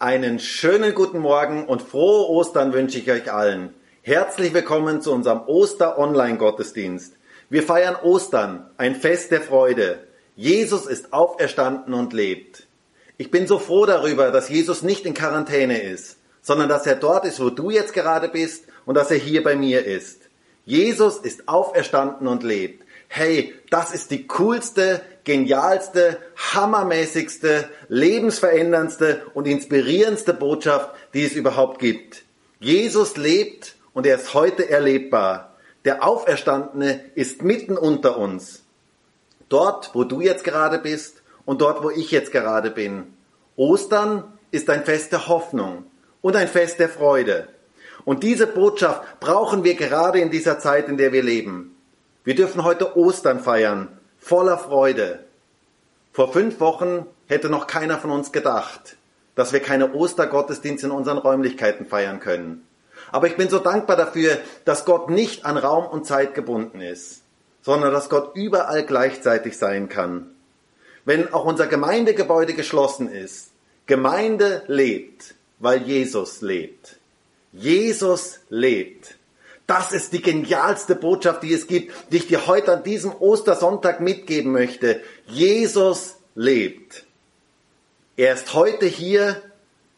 Einen schönen guten Morgen und frohe Ostern wünsche ich euch allen. Herzlich willkommen zu unserem Oster-Online-Gottesdienst. Wir feiern Ostern, ein Fest der Freude. Jesus ist auferstanden und lebt. Ich bin so froh darüber, dass Jesus nicht in Quarantäne ist, sondern dass er dort ist, wo du jetzt gerade bist und dass er hier bei mir ist. Jesus ist auferstanden und lebt. Hey, das ist die coolste, genialste, hammermäßigste, lebensveränderndste und inspirierendste Botschaft, die es überhaupt gibt. Jesus lebt und er ist heute erlebbar. Der Auferstandene ist mitten unter uns. Dort, wo du jetzt gerade bist und dort, wo ich jetzt gerade bin. Ostern ist ein Fest der Hoffnung und ein Fest der Freude. Und diese Botschaft brauchen wir gerade in dieser Zeit, in der wir leben. Wir dürfen heute Ostern feiern, voller Freude. Vor fünf Wochen hätte noch keiner von uns gedacht, dass wir keine Ostergottesdienste in unseren Räumlichkeiten feiern können. Aber ich bin so dankbar dafür, dass Gott nicht an Raum und Zeit gebunden ist, sondern dass Gott überall gleichzeitig sein kann. Wenn auch unser Gemeindegebäude geschlossen ist, Gemeinde lebt, weil Jesus lebt. Jesus lebt. Das ist die genialste Botschaft, die es gibt, die ich dir heute an diesem Ostersonntag mitgeben möchte. Jesus lebt. Er ist heute hier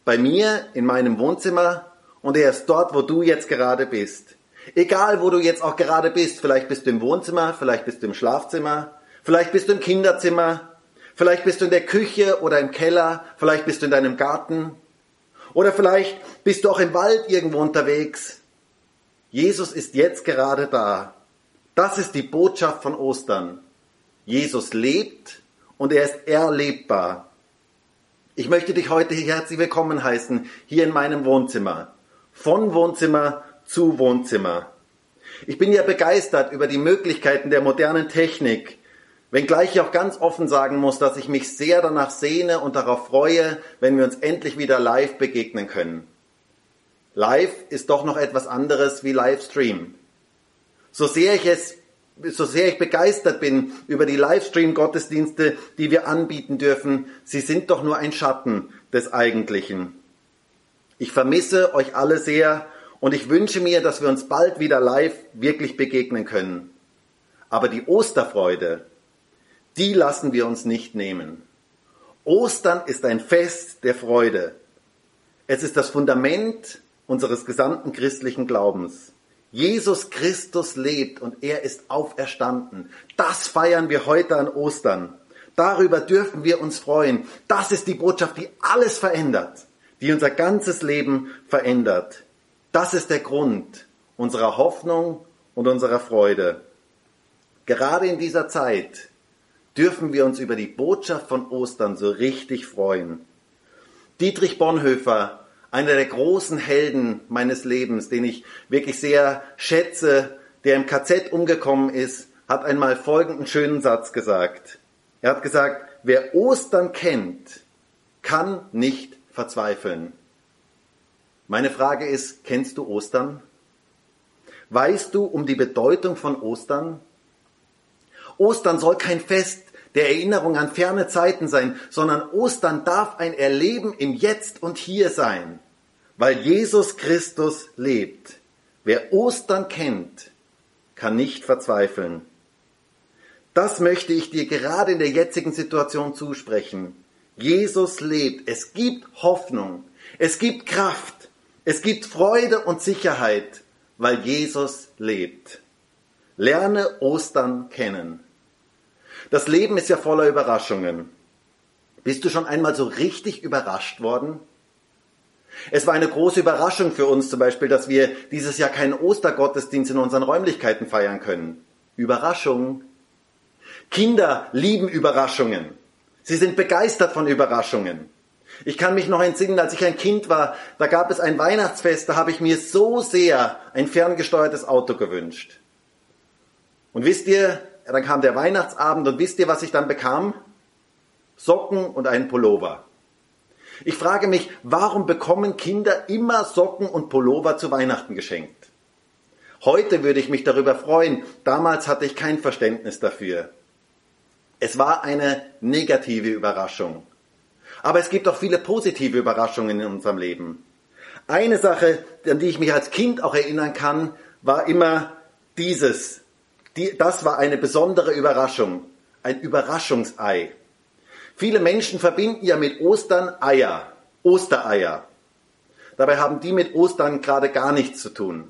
bei mir in meinem Wohnzimmer und er ist dort, wo du jetzt gerade bist. Egal, wo du jetzt auch gerade bist, vielleicht bist du im Wohnzimmer, vielleicht bist du im Schlafzimmer, vielleicht bist du im Kinderzimmer, vielleicht bist du in der Küche oder im Keller, vielleicht bist du in deinem Garten oder vielleicht bist du auch im Wald irgendwo unterwegs. Jesus ist jetzt gerade da. Das ist die Botschaft von Ostern. Jesus lebt und er ist erlebbar. Ich möchte dich heute herzlich willkommen heißen, hier in meinem Wohnzimmer. Von Wohnzimmer zu Wohnzimmer. Ich bin ja begeistert über die Möglichkeiten der modernen Technik, wenngleich ich auch ganz offen sagen muss, dass ich mich sehr danach sehne und darauf freue, wenn wir uns endlich wieder live begegnen können. Live ist doch noch etwas anderes wie Livestream. So sehr ich es, so sehr ich begeistert bin über die Livestream-Gottesdienste, die wir anbieten dürfen, sie sind doch nur ein Schatten des Eigentlichen. Ich vermisse euch alle sehr und ich wünsche mir, dass wir uns bald wieder live wirklich begegnen können. Aber die Osterfreude, die lassen wir uns nicht nehmen. Ostern ist ein Fest der Freude. Es ist das Fundament unseres gesamten christlichen Glaubens. Jesus Christus lebt und er ist auferstanden. Das feiern wir heute an Ostern. Darüber dürfen wir uns freuen. Das ist die Botschaft, die alles verändert, die unser ganzes Leben verändert. Das ist der Grund unserer Hoffnung und unserer Freude. Gerade in dieser Zeit dürfen wir uns über die Botschaft von Ostern so richtig freuen. Dietrich Bonhoeffer einer der großen Helden meines Lebens, den ich wirklich sehr schätze, der im KZ umgekommen ist, hat einmal folgenden schönen Satz gesagt. Er hat gesagt, wer Ostern kennt, kann nicht verzweifeln. Meine Frage ist, kennst du Ostern? Weißt du um die Bedeutung von Ostern? Ostern soll kein Fest der Erinnerung an ferne Zeiten sein, sondern Ostern darf ein Erleben im Jetzt und Hier sein, weil Jesus Christus lebt. Wer Ostern kennt, kann nicht verzweifeln. Das möchte ich dir gerade in der jetzigen Situation zusprechen. Jesus lebt. Es gibt Hoffnung. Es gibt Kraft. Es gibt Freude und Sicherheit, weil Jesus lebt. Lerne Ostern kennen. Das Leben ist ja voller Überraschungen. Bist du schon einmal so richtig überrascht worden? Es war eine große Überraschung für uns zum Beispiel, dass wir dieses Jahr keinen Ostergottesdienst in unseren Räumlichkeiten feiern können. Überraschung. Kinder lieben Überraschungen. Sie sind begeistert von Überraschungen. Ich kann mich noch entsinnen, als ich ein Kind war, da gab es ein Weihnachtsfest, da habe ich mir so sehr ein ferngesteuertes Auto gewünscht. Und wisst ihr, dann kam der Weihnachtsabend und wisst ihr, was ich dann bekam? Socken und einen Pullover. Ich frage mich, warum bekommen Kinder immer Socken und Pullover zu Weihnachten geschenkt? Heute würde ich mich darüber freuen. Damals hatte ich kein Verständnis dafür. Es war eine negative Überraschung. Aber es gibt auch viele positive Überraschungen in unserem Leben. Eine Sache, an die ich mich als Kind auch erinnern kann, war immer dieses. Die, das war eine besondere Überraschung. Ein Überraschungsei. Viele Menschen verbinden ja mit Ostern Eier. Ostereier. Dabei haben die mit Ostern gerade gar nichts zu tun.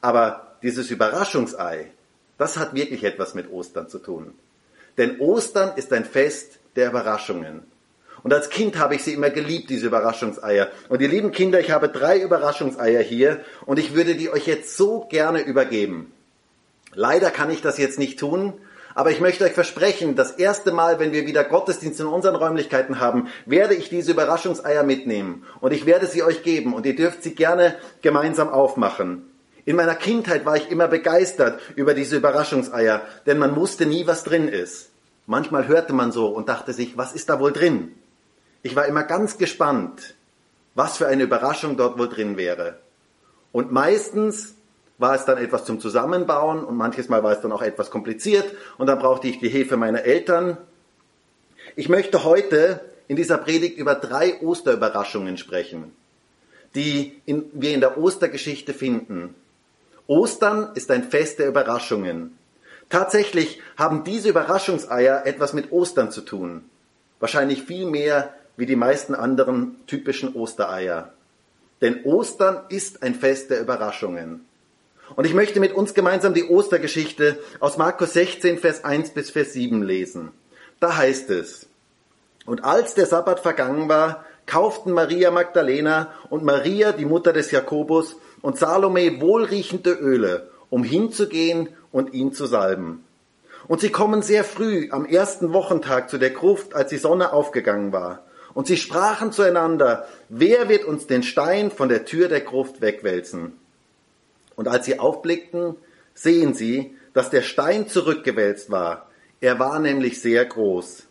Aber dieses Überraschungsei, das hat wirklich etwas mit Ostern zu tun. Denn Ostern ist ein Fest der Überraschungen. Und als Kind habe ich sie immer geliebt, diese Überraschungseier. Und ihr lieben Kinder, ich habe drei Überraschungseier hier und ich würde die euch jetzt so gerne übergeben. Leider kann ich das jetzt nicht tun, aber ich möchte euch versprechen, das erste Mal, wenn wir wieder Gottesdienst in unseren Räumlichkeiten haben, werde ich diese Überraschungseier mitnehmen und ich werde sie euch geben und ihr dürft sie gerne gemeinsam aufmachen. In meiner Kindheit war ich immer begeistert über diese Überraschungseier, denn man wusste nie, was drin ist. Manchmal hörte man so und dachte sich, was ist da wohl drin? Ich war immer ganz gespannt, was für eine Überraschung dort wohl drin wäre. Und meistens war es dann etwas zum Zusammenbauen und manches Mal war es dann auch etwas kompliziert und dann brauchte ich die Hilfe meiner Eltern. Ich möchte heute in dieser Predigt über drei Osterüberraschungen sprechen, die in, wir in der Ostergeschichte finden. Ostern ist ein Fest der Überraschungen. Tatsächlich haben diese Überraschungseier etwas mit Ostern zu tun. Wahrscheinlich viel mehr wie die meisten anderen typischen Ostereier. Denn Ostern ist ein Fest der Überraschungen. Und ich möchte mit uns gemeinsam die Ostergeschichte aus Markus 16, Vers 1 bis Vers 7 lesen. Da heißt es, und als der Sabbat vergangen war, kauften Maria Magdalena und Maria, die Mutter des Jakobus, und Salome wohlriechende Öle, um hinzugehen und ihn zu salben. Und sie kommen sehr früh am ersten Wochentag zu der Gruft, als die Sonne aufgegangen war. Und sie sprachen zueinander, wer wird uns den Stein von der Tür der Gruft wegwälzen? Und als sie aufblickten, sehen sie, dass der Stein zurückgewälzt war. Er war nämlich sehr groß.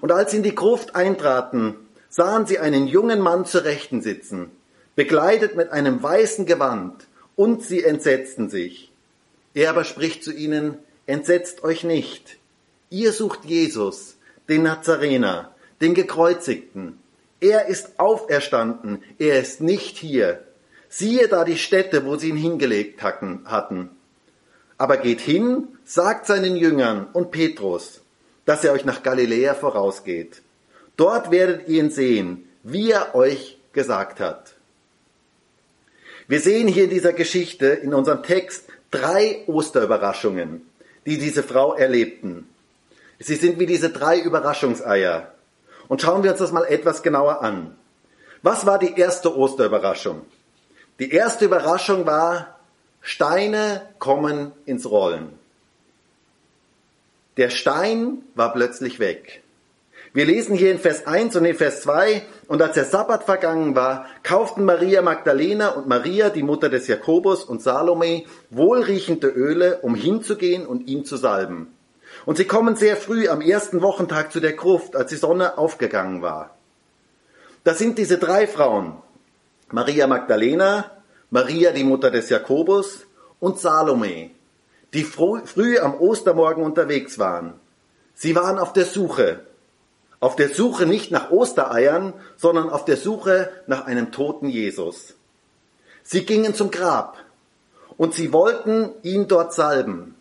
Und als sie in die Gruft eintraten, sahen sie einen jungen Mann zur Rechten sitzen, bekleidet mit einem weißen Gewand, und sie entsetzten sich. Er aber spricht zu ihnen, entsetzt euch nicht. Ihr sucht Jesus, den Nazarener, den Gekreuzigten. Er ist auferstanden, er ist nicht hier. Siehe da die Stätte, wo sie ihn hingelegt hatten. Aber geht hin, sagt seinen Jüngern und Petrus, dass er euch nach Galiläa vorausgeht. Dort werdet ihr ihn sehen, wie er euch gesagt hat. Wir sehen hier in dieser Geschichte, in unserem Text, drei Osterüberraschungen, die diese Frau erlebten. Sie sind wie diese drei Überraschungseier. Und schauen wir uns das mal etwas genauer an. Was war die erste Osterüberraschung? Die erste Überraschung war, Steine kommen ins Rollen. Der Stein war plötzlich weg. Wir lesen hier in Vers 1 und in Vers 2, und als der Sabbat vergangen war, kauften Maria Magdalena und Maria, die Mutter des Jakobus und Salome, wohlriechende Öle, um hinzugehen und ihn zu salben. Und sie kommen sehr früh am ersten Wochentag zu der Gruft, als die Sonne aufgegangen war. Das sind diese drei Frauen, Maria Magdalena, Maria die Mutter des Jakobus und Salome, die früh am Ostermorgen unterwegs waren. Sie waren auf der Suche. Auf der Suche nicht nach Ostereiern, sondern auf der Suche nach einem toten Jesus. Sie gingen zum Grab und sie wollten ihn dort salben.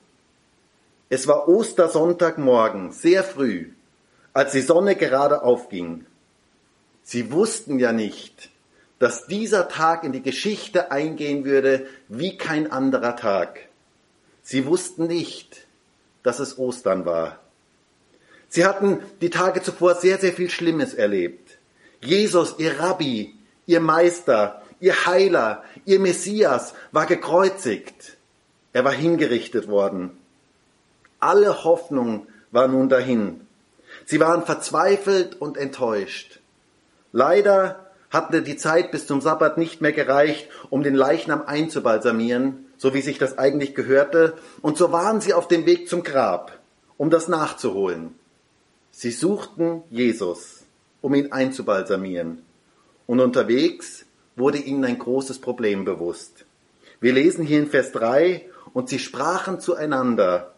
Es war Ostersonntagmorgen, sehr früh, als die Sonne gerade aufging. Sie wussten ja nicht, dass dieser Tag in die Geschichte eingehen würde wie kein anderer Tag. Sie wussten nicht, dass es Ostern war. Sie hatten die Tage zuvor sehr, sehr viel Schlimmes erlebt. Jesus, ihr Rabbi, ihr Meister, ihr Heiler, ihr Messias war gekreuzigt. Er war hingerichtet worden. Alle Hoffnung war nun dahin. Sie waren verzweifelt und enttäuscht. Leider hatte die Zeit bis zum Sabbat nicht mehr gereicht, um den Leichnam einzubalsamieren, so wie sich das eigentlich gehörte, und so waren sie auf dem Weg zum Grab, um das nachzuholen. Sie suchten Jesus, um ihn einzubalsamieren, und unterwegs wurde ihnen ein großes Problem bewusst. Wir lesen hier in Vers 3, und sie sprachen zueinander,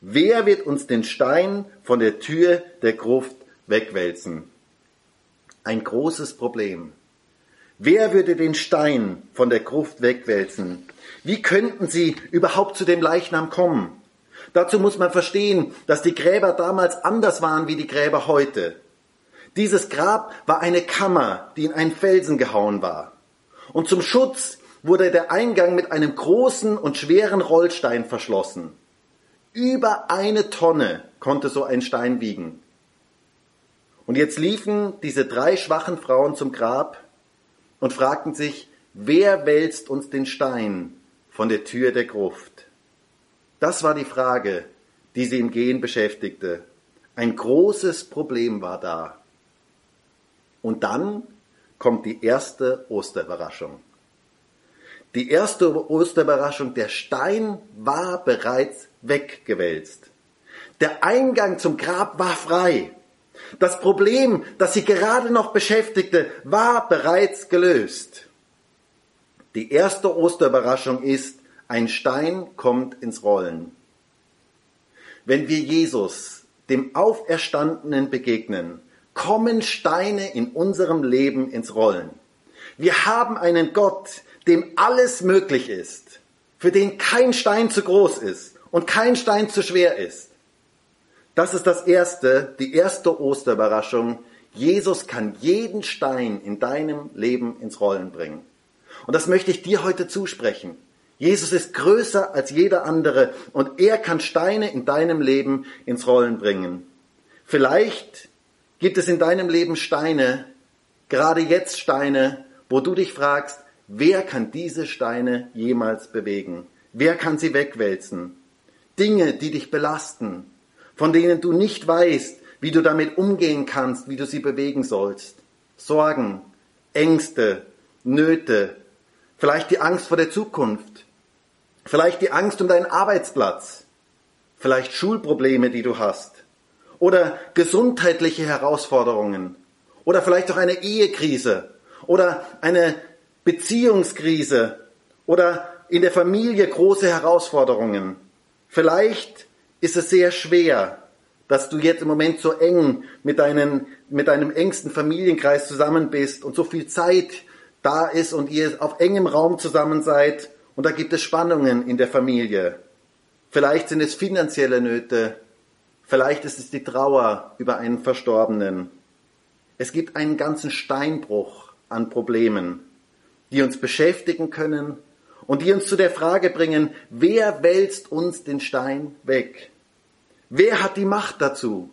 wer wird uns den Stein von der Tür der Gruft wegwälzen? Ein großes Problem. Wer würde den Stein von der Gruft wegwälzen? Wie könnten sie überhaupt zu dem Leichnam kommen? Dazu muss man verstehen, dass die Gräber damals anders waren wie die Gräber heute. Dieses Grab war eine Kammer, die in einen Felsen gehauen war. Und zum Schutz wurde der Eingang mit einem großen und schweren Rollstein verschlossen. Über eine Tonne konnte so ein Stein wiegen. Und jetzt liefen diese drei schwachen Frauen zum Grab und fragten sich, wer wälzt uns den Stein von der Tür der Gruft? Das war die Frage, die sie im Gehen beschäftigte. Ein großes Problem war da. Und dann kommt die erste Osterüberraschung. Die erste Osterüberraschung, der Stein war bereits weggewälzt. Der Eingang zum Grab war frei. Das Problem, das sie gerade noch beschäftigte, war bereits gelöst. Die erste Osterüberraschung ist, ein Stein kommt ins Rollen. Wenn wir Jesus, dem Auferstandenen, begegnen, kommen Steine in unserem Leben ins Rollen. Wir haben einen Gott, dem alles möglich ist, für den kein Stein zu groß ist und kein Stein zu schwer ist. Das ist das erste, die erste Osterüberraschung. Jesus kann jeden Stein in deinem Leben ins Rollen bringen. Und das möchte ich dir heute zusprechen. Jesus ist größer als jeder andere und er kann Steine in deinem Leben ins Rollen bringen. Vielleicht gibt es in deinem Leben Steine, gerade jetzt Steine, wo du dich fragst, wer kann diese Steine jemals bewegen? Wer kann sie wegwälzen? Dinge, die dich belasten, von denen du nicht weißt, wie du damit umgehen kannst, wie du sie bewegen sollst. Sorgen, Ängste, Nöte, vielleicht die Angst vor der Zukunft, vielleicht die Angst um deinen Arbeitsplatz, vielleicht Schulprobleme, die du hast, oder gesundheitliche Herausforderungen, oder vielleicht auch eine Ehekrise, oder eine Beziehungskrise, oder in der Familie große Herausforderungen. Vielleicht ist es sehr schwer, dass du jetzt im Moment so eng mit, deinen, mit deinem engsten Familienkreis zusammen bist und so viel Zeit da ist und ihr auf engem Raum zusammen seid und da gibt es Spannungen in der Familie. Vielleicht sind es finanzielle Nöte, vielleicht ist es die Trauer über einen Verstorbenen. Es gibt einen ganzen Steinbruch an Problemen, die uns beschäftigen können und die uns zu der Frage bringen, wer wälzt uns den Stein weg? Wer hat die Macht dazu?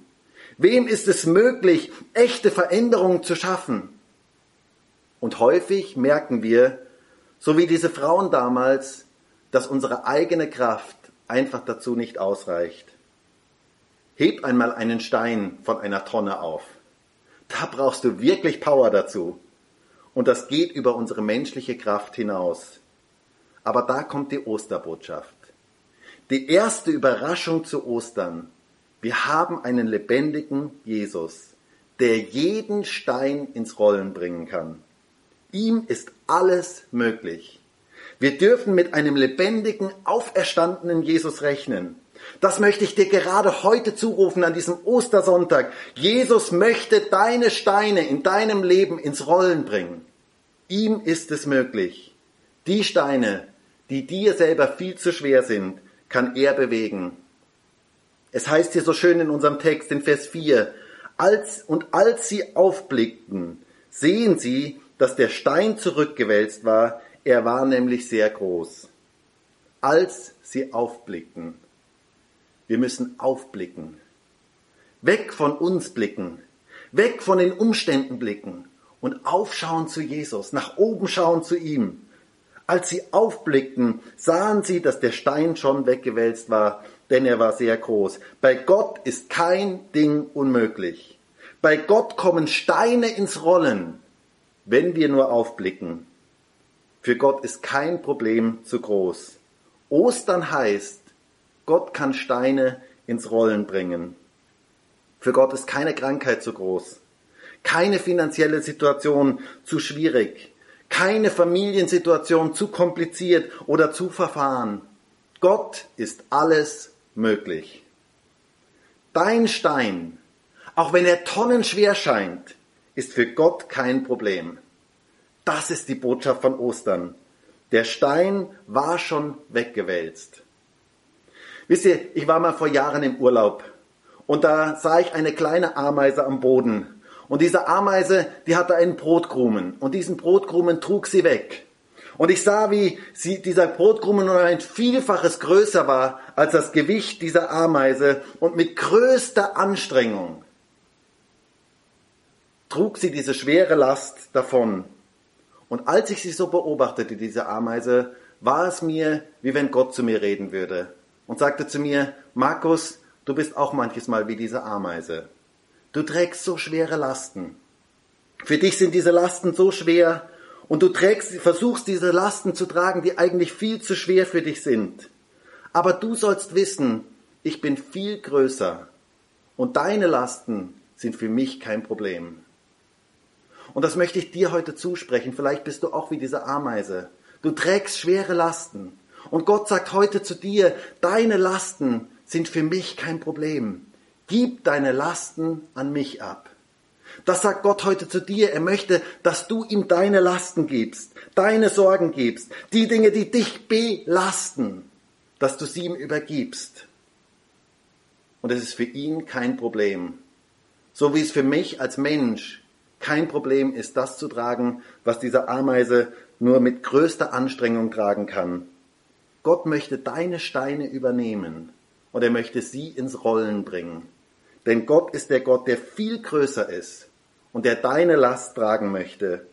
Wem ist es möglich, echte Veränderungen zu schaffen? Und häufig merken wir, so wie diese Frauen damals, dass unsere eigene Kraft einfach dazu nicht ausreicht. Heb einmal einen Stein von einer Tonne auf. Da brauchst du wirklich Power dazu. Und das geht über unsere menschliche Kraft hinaus. Aber da kommt die Osterbotschaft die erste Überraschung zu Ostern. Wir haben einen lebendigen Jesus, der jeden Stein ins Rollen bringen kann. Ihm ist alles möglich. Wir dürfen mit einem lebendigen, auferstandenen Jesus rechnen. Das möchte ich dir gerade heute zurufen an diesem Ostersonntag. Jesus möchte deine Steine in deinem Leben ins Rollen bringen. Ihm ist es möglich. Die Steine, die dir selber viel zu schwer sind, kann er bewegen. Es heißt hier so schön in unserem Text in Vers 4, als, und als sie aufblickten, sehen sie, dass der Stein zurückgewälzt war, er war nämlich sehr groß. Als sie aufblickten. Wir müssen aufblicken. Weg von uns blicken. Weg von den Umständen blicken und aufschauen zu Jesus, nach oben schauen zu ihm. Als sie aufblickten, sahen sie, dass der Stein schon weggewälzt war, denn er war sehr groß. Bei Gott ist kein Ding unmöglich. Bei Gott kommen Steine ins Rollen, wenn wir nur aufblicken. Für Gott ist kein Problem zu groß. Ostern heißt, Gott kann Steine ins Rollen bringen. Für Gott ist keine Krankheit zu groß, keine finanzielle Situation zu schwierig, keine Familiensituation zu kompliziert oder zu verfahren. Gott ist alles möglich. Dein Stein, auch wenn er tonnenschwer scheint, ist für Gott kein Problem. Das ist die Botschaft von Ostern. Der Stein war schon weggewälzt. Wisst ihr, ich war mal vor Jahren im Urlaub und da sah ich eine kleine Ameise am Boden. Und diese Ameise, die hatte einen Brotkrumen und diesen Brotkrumen trug sie weg. Und ich sah, wie sie, dieser Brotkrumen nur ein Vielfaches größer war als das Gewicht dieser Ameise und mit größter Anstrengung trug sie diese schwere Last davon. Und als ich sie so beobachtete, diese Ameise, war es mir, wie wenn Gott zu mir reden würde und sagte zu mir, Markus, du bist auch manches Mal wie diese Ameise. Du trägst so schwere Lasten. Für dich sind diese Lasten so schwer und du trägst, versuchst diese Lasten zu tragen, die eigentlich viel zu schwer für dich sind. Aber du sollst wissen, ich bin viel größer und deine Lasten sind für mich kein Problem. Und das möchte ich dir heute zusprechen. Vielleicht bist du auch wie diese Ameise. Du trägst schwere Lasten. Und Gott sagt heute zu dir, deine Lasten sind für mich kein Problem. Gib deine Lasten an mich ab. Das sagt Gott heute zu dir. Er möchte, dass du ihm deine Lasten gibst, deine Sorgen gibst, die Dinge, die dich belasten, dass du sie ihm übergibst. Und es ist für ihn kein Problem. So wie es für mich als Mensch kein Problem ist, das zu tragen, was diese Ameise nur mit größter Anstrengung tragen kann. Gott möchte deine Steine übernehmen und er möchte sie ins Rollen bringen. Denn Gott ist der Gott, der viel größer ist und der deine Last tragen möchte.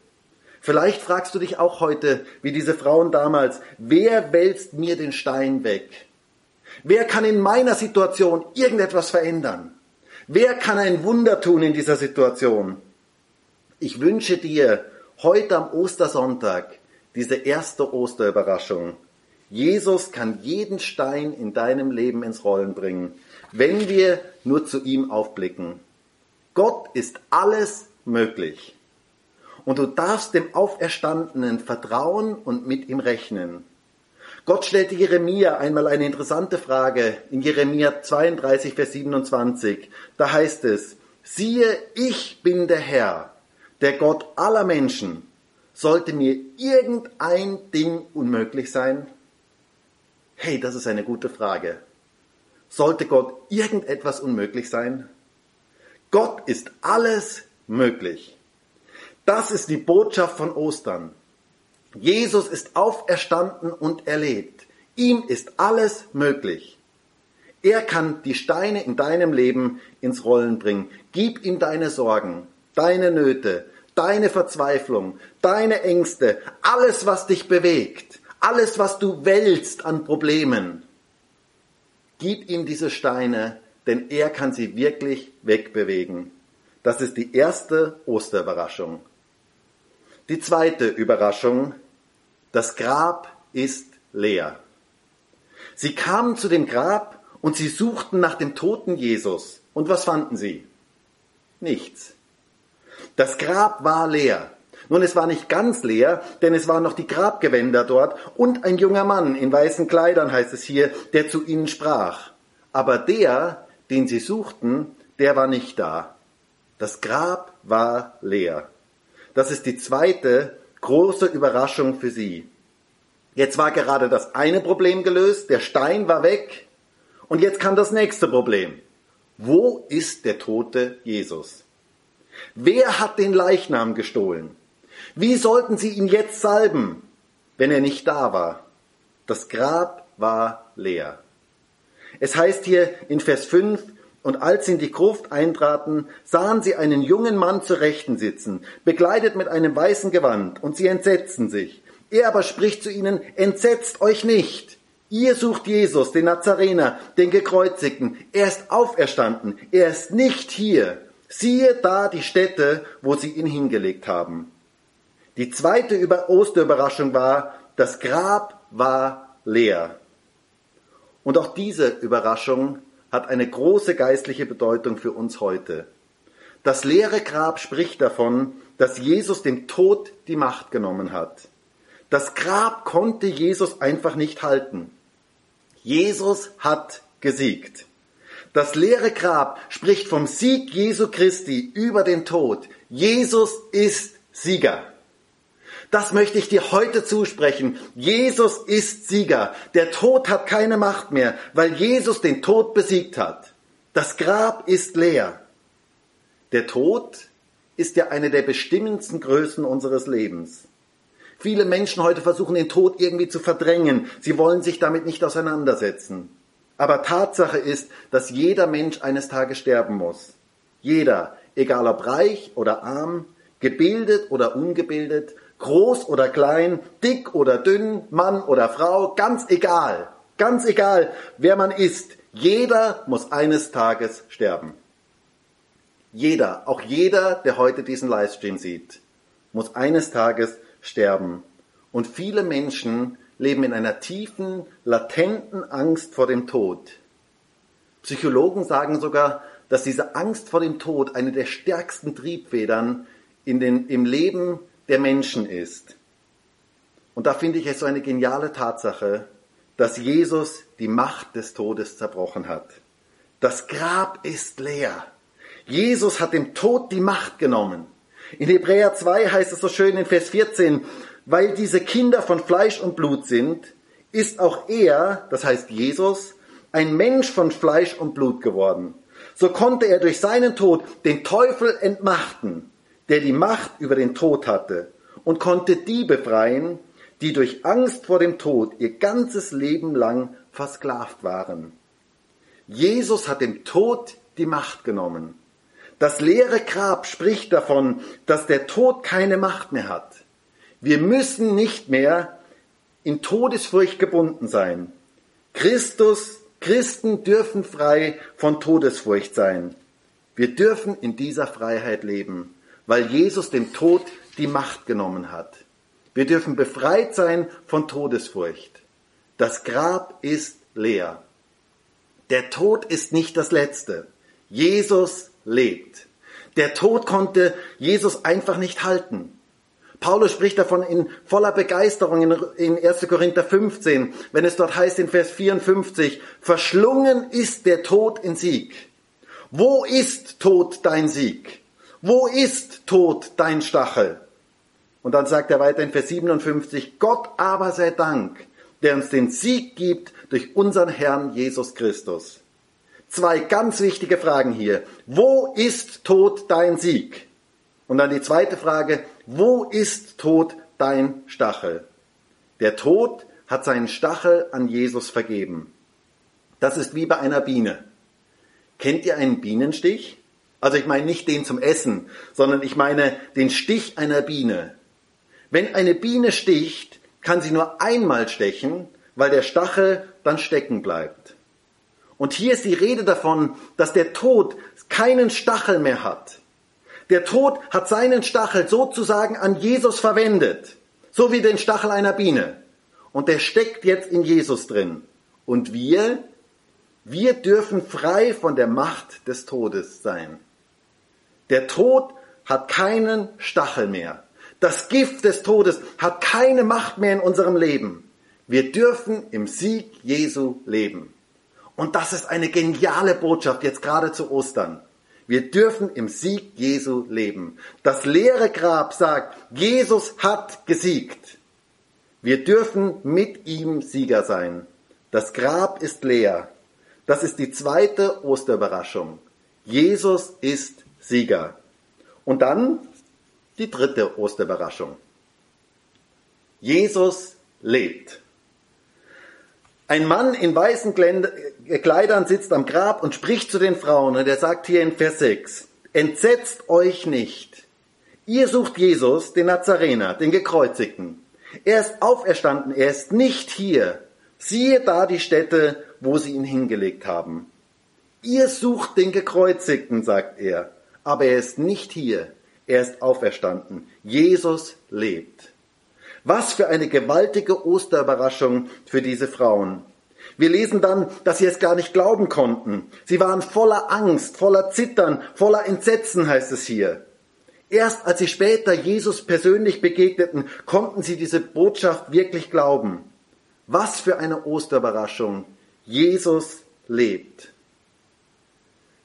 Vielleicht fragst du dich auch heute, wie diese Frauen damals, wer wälzt mir den Stein weg? Wer kann in meiner Situation irgendetwas verändern? Wer kann ein Wunder tun in dieser Situation? Ich wünsche dir heute am Ostersonntag diese erste Osterüberraschung. Jesus kann jeden Stein in deinem Leben ins Rollen bringen, wenn wir nur zu ihm aufblicken. Gott ist alles möglich. Und du darfst dem Auferstandenen vertrauen und mit ihm rechnen. Gott stellte Jeremia einmal eine interessante Frage in Jeremia 32, Vers 27. Da heißt es, siehe, ich bin der Herr, der Gott aller Menschen, sollte mir irgendein Ding unmöglich sein? Hey, das ist eine gute Frage. Sollte Gott irgendetwas unmöglich sein? Gott ist alles möglich. Das ist die Botschaft von Ostern. Jesus ist auferstanden und erlebt. Ihm ist alles möglich. Er kann die Steine in deinem Leben ins Rollen bringen. Gib ihm deine Sorgen deine Nöte, deine Verzweiflung, deine Ängste, alles, was dich bewegt, alles, was du wälzt an Problemen. Gib ihm diese Steine, denn er kann sie wirklich wegbewegen. Das ist die erste Osterüberraschung. Die zweite Überraschung, das Grab ist leer. Sie kamen zu dem Grab und sie suchten nach dem toten Jesus. Und was fanden sie? Nichts. Das Grab war leer. Nun, es war nicht ganz leer, denn es waren noch die Grabgewänder dort und ein junger Mann in weißen Kleidern, heißt es hier, der zu ihnen sprach. Aber der, den sie suchten, der war nicht da. Das Grab war leer. Das ist die zweite große Überraschung für sie. Jetzt war gerade das eine Problem gelöst, der Stein war weg und jetzt kam das nächste Problem. Wo ist der tote Jesus? Wer hat den Leichnam gestohlen? Wie sollten sie ihn jetzt salben, wenn er nicht da war? Das Grab war leer. Es heißt hier in Vers 5, und als sie in die Gruft eintraten, sahen sie einen jungen Mann zur Rechten sitzen, bekleidet mit einem weißen Gewand, und sie entsetzten sich. Er aber spricht zu ihnen, entsetzt euch nicht. Ihr sucht Jesus, den Nazarener, den Gekreuzigten. Er ist auferstanden. Er ist nicht hier. Siehe da die Stätte, wo sie ihn hingelegt haben. Die zweite Osterüberraschung war, das Grab war leer. Und auch diese Überraschung hat eine große geistliche Bedeutung für uns heute. Das leere Grab spricht davon, dass Jesus dem Tod die Macht genommen hat. Das Grab konnte Jesus einfach nicht halten. Jesus hat gesiegt. Das leere Grab spricht vom Sieg Jesu Christi über den Tod. Jesus ist Sieger. Das möchte ich dir heute zusprechen. Jesus ist Sieger. Der Tod hat keine Macht mehr, weil Jesus den Tod besiegt hat. Das Grab ist leer. Der Tod ist ja eine der bestimmendsten Größen unseres Lebens. Viele Menschen heute versuchen den Tod irgendwie zu verdrängen. Sie wollen sich damit nicht auseinandersetzen. Aber Tatsache ist, dass jeder Mensch eines Tages sterben muss. Jeder, egal ob reich oder arm, gebildet oder ungebildet, groß oder klein, dick oder dünn, Mann oder Frau, ganz egal, ganz egal, wer man ist, jeder muss eines Tages sterben. Jeder, auch jeder, der heute diesen Livestream sieht, muss eines Tages sterben. Und viele Menschen leben in einer tiefen, latenten Angst vor dem Tod. Psychologen sagen sogar, dass diese Angst vor dem Tod eine der stärksten Triebfedern in den, im Leben der Menschen ist. Und da finde ich es so eine geniale Tatsache, dass Jesus die Macht des Todes zerbrochen hat. Das Grab ist leer. Jesus hat dem Tod die Macht genommen. In Hebräer 2 heißt es so schön in Vers 14, weil diese Kinder von Fleisch und Blut sind, ist auch er, das heißt Jesus, ein Mensch von Fleisch und Blut geworden. So konnte er durch seinen Tod den Teufel entmachten, der die Macht über den Tod hatte, und konnte die befreien, die durch Angst vor dem Tod ihr ganzes Leben lang versklavt waren. Jesus hat dem Tod die Macht genommen. Das leere Grab spricht davon, dass der Tod keine Macht mehr hat. Wir müssen nicht mehr in Todesfurcht gebunden sein. Christus, Christen dürfen frei von Todesfurcht sein. Wir dürfen in dieser Freiheit leben, weil Jesus dem Tod die Macht genommen hat. Wir dürfen befreit sein von Todesfurcht. Das Grab ist leer. Der Tod ist nicht das Letzte. Jesus lebt. Der Tod konnte Jesus einfach nicht halten. Paulus spricht davon in voller Begeisterung in 1. Korinther 15, wenn es dort heißt in Vers 54, verschlungen ist der Tod in Sieg. Wo ist Tod dein Sieg? Wo ist Tod dein Stachel? Und dann sagt er weiter in Vers 57, Gott aber sei Dank, der uns den Sieg gibt durch unseren Herrn Jesus Christus. Zwei ganz wichtige Fragen hier. Wo ist Tod dein Sieg? Und dann die zweite Frage, wo ist Tod dein Stachel? Der Tod hat seinen Stachel an Jesus vergeben. Das ist wie bei einer Biene. Kennt ihr einen Bienenstich? Also ich meine nicht den zum Essen, sondern ich meine den Stich einer Biene. Wenn eine Biene sticht, kann sie nur einmal stechen, weil der Stachel dann stecken bleibt. Und hier ist die Rede davon, dass der Tod keinen Stachel mehr hat. Der Tod hat seinen Stachel sozusagen an Jesus verwendet, so wie den Stachel einer Biene. Und der steckt jetzt in Jesus drin. Und wir, wir dürfen frei von der Macht des Todes sein. Der Tod hat keinen Stachel mehr. Das Gift des Todes hat keine Macht mehr in unserem Leben. Wir dürfen im Sieg Jesu leben. Und das ist eine geniale Botschaft jetzt gerade zu Ostern. Wir dürfen im Sieg Jesu leben. Das leere Grab sagt, Jesus hat gesiegt. Wir dürfen mit ihm Sieger sein. Das Grab ist leer. Das ist die zweite Osterüberraschung. Jesus ist Sieger. Und dann die dritte Osterüberraschung. Jesus lebt. Ein Mann in weißen Kleidern sitzt am Grab und spricht zu den Frauen und er sagt hier in Vers 6, entsetzt euch nicht. Ihr sucht Jesus, den Nazarener, den Gekreuzigten. Er ist auferstanden, er ist nicht hier. Siehe da die Stätte, wo sie ihn hingelegt haben. Ihr sucht den Gekreuzigten, sagt er, aber er ist nicht hier. Er ist auferstanden. Jesus lebt. Was für eine gewaltige Osterüberraschung für diese Frauen. Wir lesen dann, dass sie es gar nicht glauben konnten. Sie waren voller Angst, voller Zittern, voller Entsetzen heißt es hier. Erst als sie später Jesus persönlich begegneten, konnten sie diese Botschaft wirklich glauben. Was für eine Osterüberraschung. Jesus lebt.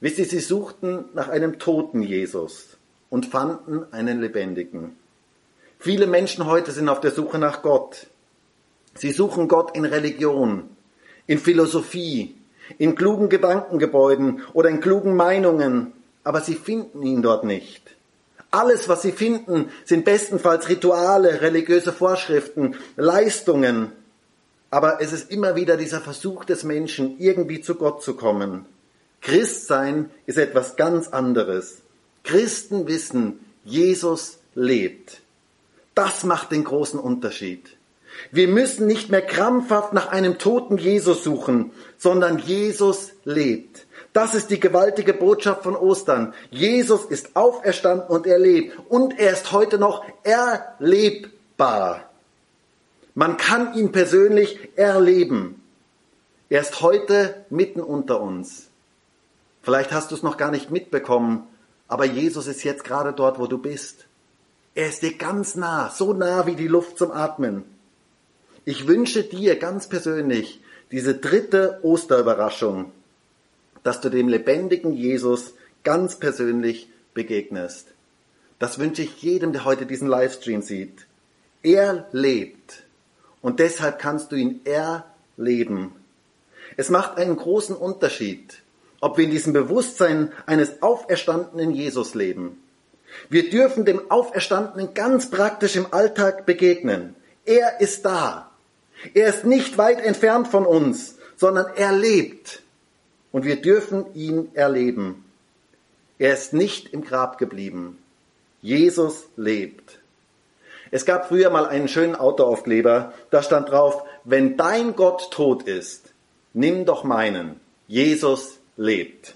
Wisst ihr, sie suchten nach einem toten Jesus und fanden einen lebendigen. Viele Menschen heute sind auf der Suche nach Gott. Sie suchen Gott in Religion, in Philosophie, in klugen Gedankengebäuden oder in klugen Meinungen, aber sie finden ihn dort nicht. Alles, was sie finden, sind bestenfalls Rituale, religiöse Vorschriften, Leistungen. Aber es ist immer wieder dieser Versuch des Menschen, irgendwie zu Gott zu kommen. Christsein ist etwas ganz anderes. Christen wissen, Jesus lebt. Das macht den großen Unterschied. Wir müssen nicht mehr krampfhaft nach einem toten Jesus suchen, sondern Jesus lebt. Das ist die gewaltige Botschaft von Ostern. Jesus ist auferstanden und er lebt. Und er ist heute noch erlebbar. Man kann ihn persönlich erleben. Er ist heute mitten unter uns. Vielleicht hast du es noch gar nicht mitbekommen, aber Jesus ist jetzt gerade dort, wo du bist. Er ist dir ganz nah, so nah wie die Luft zum Atmen. Ich wünsche dir ganz persönlich diese dritte Osterüberraschung, dass du dem lebendigen Jesus ganz persönlich begegnest. Das wünsche ich jedem, der heute diesen Livestream sieht. Er lebt und deshalb kannst du ihn erleben. Es macht einen großen Unterschied, ob wir in diesem Bewusstsein eines auferstandenen Jesus leben wir dürfen dem Auferstandenen ganz praktisch im Alltag begegnen. Er ist da. Er ist nicht weit entfernt von uns, sondern er lebt. Und wir dürfen ihn erleben. Er ist nicht im Grab geblieben. Jesus lebt. Es gab früher mal einen schönen Autoaufkleber, da stand drauf, wenn dein Gott tot ist, nimm doch meinen. Jesus lebt.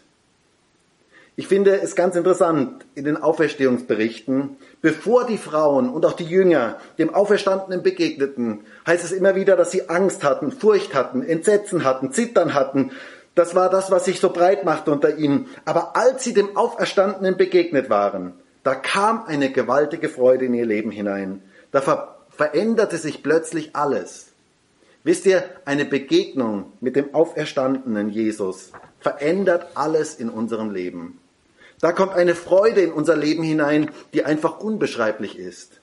Ich finde es ganz interessant in den Auferstehungsberichten, bevor die Frauen und auch die Jünger dem Auferstandenen begegneten, heißt es immer wieder, dass sie Angst hatten, Furcht hatten, Entsetzen hatten, Zittern hatten. Das war das, was sich so breit machte unter ihnen. Aber als sie dem Auferstandenen begegnet waren, da kam eine gewaltige Freude in ihr Leben hinein. Da ver veränderte sich plötzlich alles. Wisst ihr, eine Begegnung mit dem auferstandenen Jesus verändert alles in unserem Leben. Da kommt eine Freude in unser Leben hinein, die einfach unbeschreiblich ist.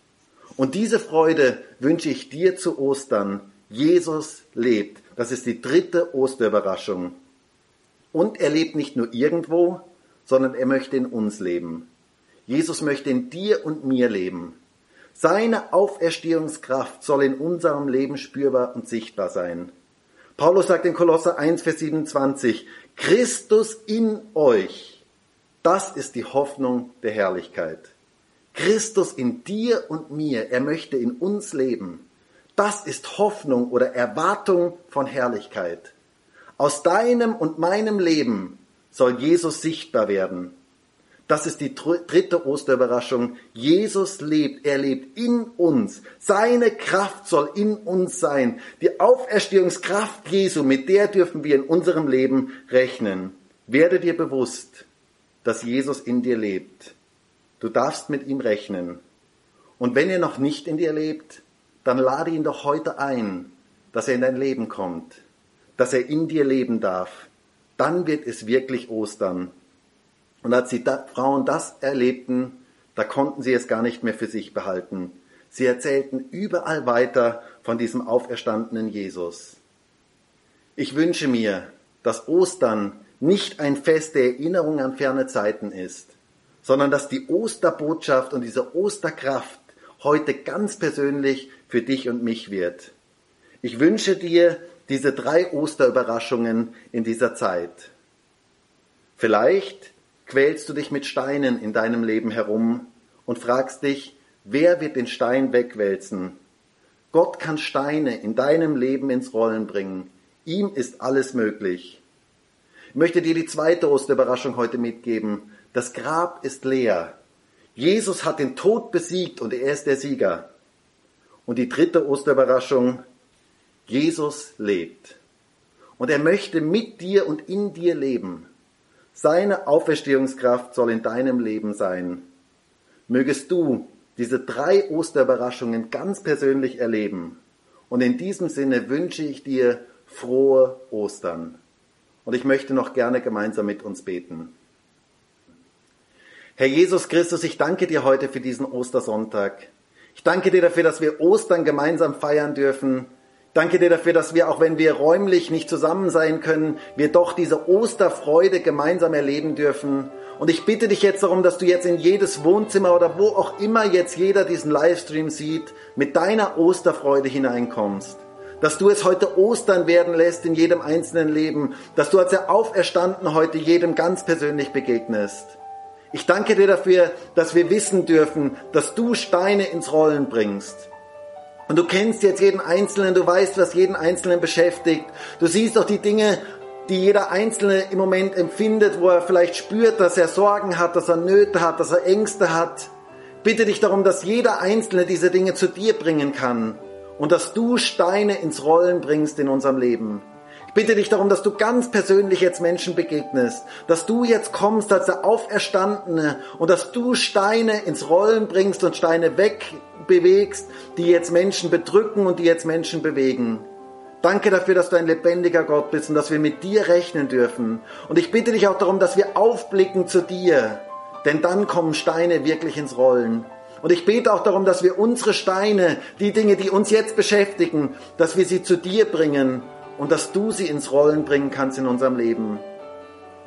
Und diese Freude wünsche ich dir zu Ostern. Jesus lebt. Das ist die dritte Osterüberraschung. Und er lebt nicht nur irgendwo, sondern er möchte in uns leben. Jesus möchte in dir und mir leben. Seine Auferstehungskraft soll in unserem Leben spürbar und sichtbar sein. Paulus sagt in Kolosser 1, Vers 27, Christus in euch das ist die Hoffnung der Herrlichkeit. Christus in dir und mir, er möchte in uns leben. Das ist Hoffnung oder Erwartung von Herrlichkeit. Aus deinem und meinem Leben soll Jesus sichtbar werden. Das ist die dritte Osterüberraschung. Jesus lebt, er lebt in uns. Seine Kraft soll in uns sein. Die Auferstehungskraft Jesu, mit der dürfen wir in unserem Leben rechnen. Werde dir bewusst, dass Jesus in dir lebt. Du darfst mit ihm rechnen. Und wenn er noch nicht in dir lebt, dann lade ihn doch heute ein, dass er in dein Leben kommt, dass er in dir leben darf. Dann wird es wirklich Ostern. Und als die Frauen das erlebten, da konnten sie es gar nicht mehr für sich behalten. Sie erzählten überall weiter von diesem auferstandenen Jesus. Ich wünsche mir, dass Ostern nicht ein Fest der Erinnerung an ferne Zeiten ist, sondern dass die Osterbotschaft und diese Osterkraft heute ganz persönlich für dich und mich wird. Ich wünsche dir diese drei Osterüberraschungen in dieser Zeit. Vielleicht quälst du dich mit Steinen in deinem Leben herum und fragst dich, wer wird den Stein wegwälzen? Gott kann Steine in deinem Leben ins Rollen bringen. Ihm ist alles möglich. Ich möchte dir die zweite Osterüberraschung heute mitgeben. Das Grab ist leer. Jesus hat den Tod besiegt und er ist der Sieger. Und die dritte Osterüberraschung, Jesus lebt. Und er möchte mit dir und in dir leben. Seine Auferstehungskraft soll in deinem Leben sein. Mögest du diese drei Osterüberraschungen ganz persönlich erleben. Und in diesem Sinne wünsche ich dir frohe Ostern. Und ich möchte noch gerne gemeinsam mit uns beten. Herr Jesus Christus, ich danke dir heute für diesen Ostersonntag. Ich danke dir dafür, dass wir Ostern gemeinsam feiern dürfen. Danke dir dafür, dass wir, auch wenn wir räumlich nicht zusammen sein können, wir doch diese Osterfreude gemeinsam erleben dürfen. Und ich bitte dich jetzt darum, dass du jetzt in jedes Wohnzimmer oder wo auch immer jetzt jeder diesen Livestream sieht, mit deiner Osterfreude hineinkommst. Dass du es heute Ostern werden lässt in jedem einzelnen Leben. Dass du als der Auferstanden heute jedem ganz persönlich begegnest. Ich danke dir dafür, dass wir wissen dürfen, dass du Steine ins Rollen bringst. Und du kennst jetzt jeden Einzelnen, du weißt, was jeden Einzelnen beschäftigt. Du siehst auch die Dinge, die jeder Einzelne im Moment empfindet, wo er vielleicht spürt, dass er Sorgen hat, dass er Nöte hat, dass er Ängste hat. Bitte dich darum, dass jeder Einzelne diese Dinge zu dir bringen kann und dass du Steine ins Rollen bringst in unserem Leben bitte dich darum, dass du ganz persönlich jetzt Menschen begegnest, dass du jetzt kommst als der Auferstandene und dass du Steine ins Rollen bringst und Steine wegbewegst, die jetzt Menschen bedrücken und die jetzt Menschen bewegen. Danke dafür, dass du ein lebendiger Gott bist und dass wir mit dir rechnen dürfen. Und ich bitte dich auch darum, dass wir aufblicken zu dir, denn dann kommen Steine wirklich ins Rollen. Und ich bete auch darum, dass wir unsere Steine, die Dinge, die uns jetzt beschäftigen, dass wir sie zu dir bringen und dass du sie ins Rollen bringen kannst in unserem Leben.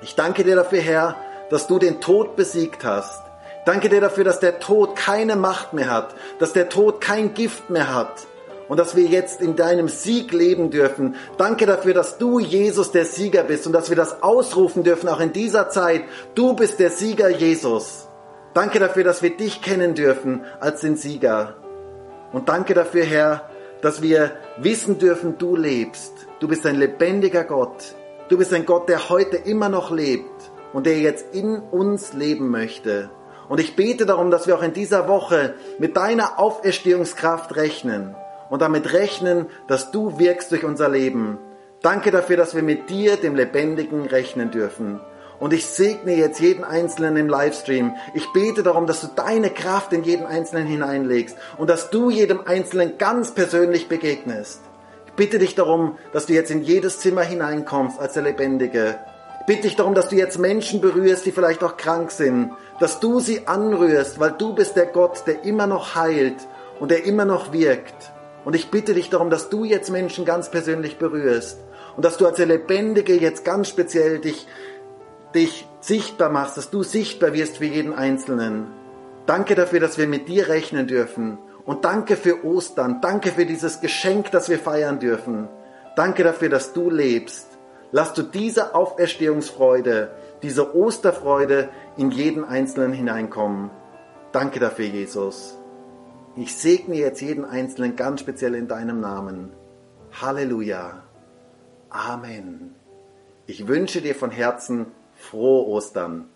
Ich danke dir dafür, Herr, dass du den Tod besiegt hast. Danke dir dafür, dass der Tod keine Macht mehr hat, dass der Tod kein Gift mehr hat und dass wir jetzt in deinem Sieg leben dürfen. Danke dafür, dass du Jesus der Sieger bist und dass wir das ausrufen dürfen, auch in dieser Zeit. Du bist der Sieger Jesus. Danke dafür, dass wir dich kennen dürfen als den Sieger. Und danke dafür, Herr, dass wir wissen dürfen, du lebst. Du bist ein lebendiger Gott. Du bist ein Gott, der heute immer noch lebt und der jetzt in uns leben möchte. Und ich bete darum, dass wir auch in dieser Woche mit deiner Auferstehungskraft rechnen und damit rechnen, dass du wirkst durch unser Leben. Danke dafür, dass wir mit dir, dem Lebendigen, rechnen dürfen. Und ich segne jetzt jeden Einzelnen im Livestream. Ich bete darum, dass du deine Kraft in jeden Einzelnen hineinlegst und dass du jedem Einzelnen ganz persönlich begegnest bitte dich darum, dass du jetzt in jedes Zimmer hineinkommst als der Lebendige. Bitte dich darum, dass du jetzt Menschen berührst, die vielleicht auch krank sind, dass du sie anrührst, weil du bist der Gott, der immer noch heilt und der immer noch wirkt. Und ich bitte dich darum, dass du jetzt Menschen ganz persönlich berührst und dass du als der Lebendige jetzt ganz speziell dich, dich sichtbar machst, dass du sichtbar wirst für jeden Einzelnen. Danke dafür, dass wir mit dir rechnen dürfen und danke für Ostern. Danke für dieses Geschenk, das wir feiern dürfen. Danke dafür, dass du lebst. Lass du diese Auferstehungsfreude, diese Osterfreude in jeden Einzelnen hineinkommen. Danke dafür, Jesus. Ich segne jetzt jeden Einzelnen ganz speziell in deinem Namen. Halleluja. Amen. Ich wünsche dir von Herzen frohe Ostern.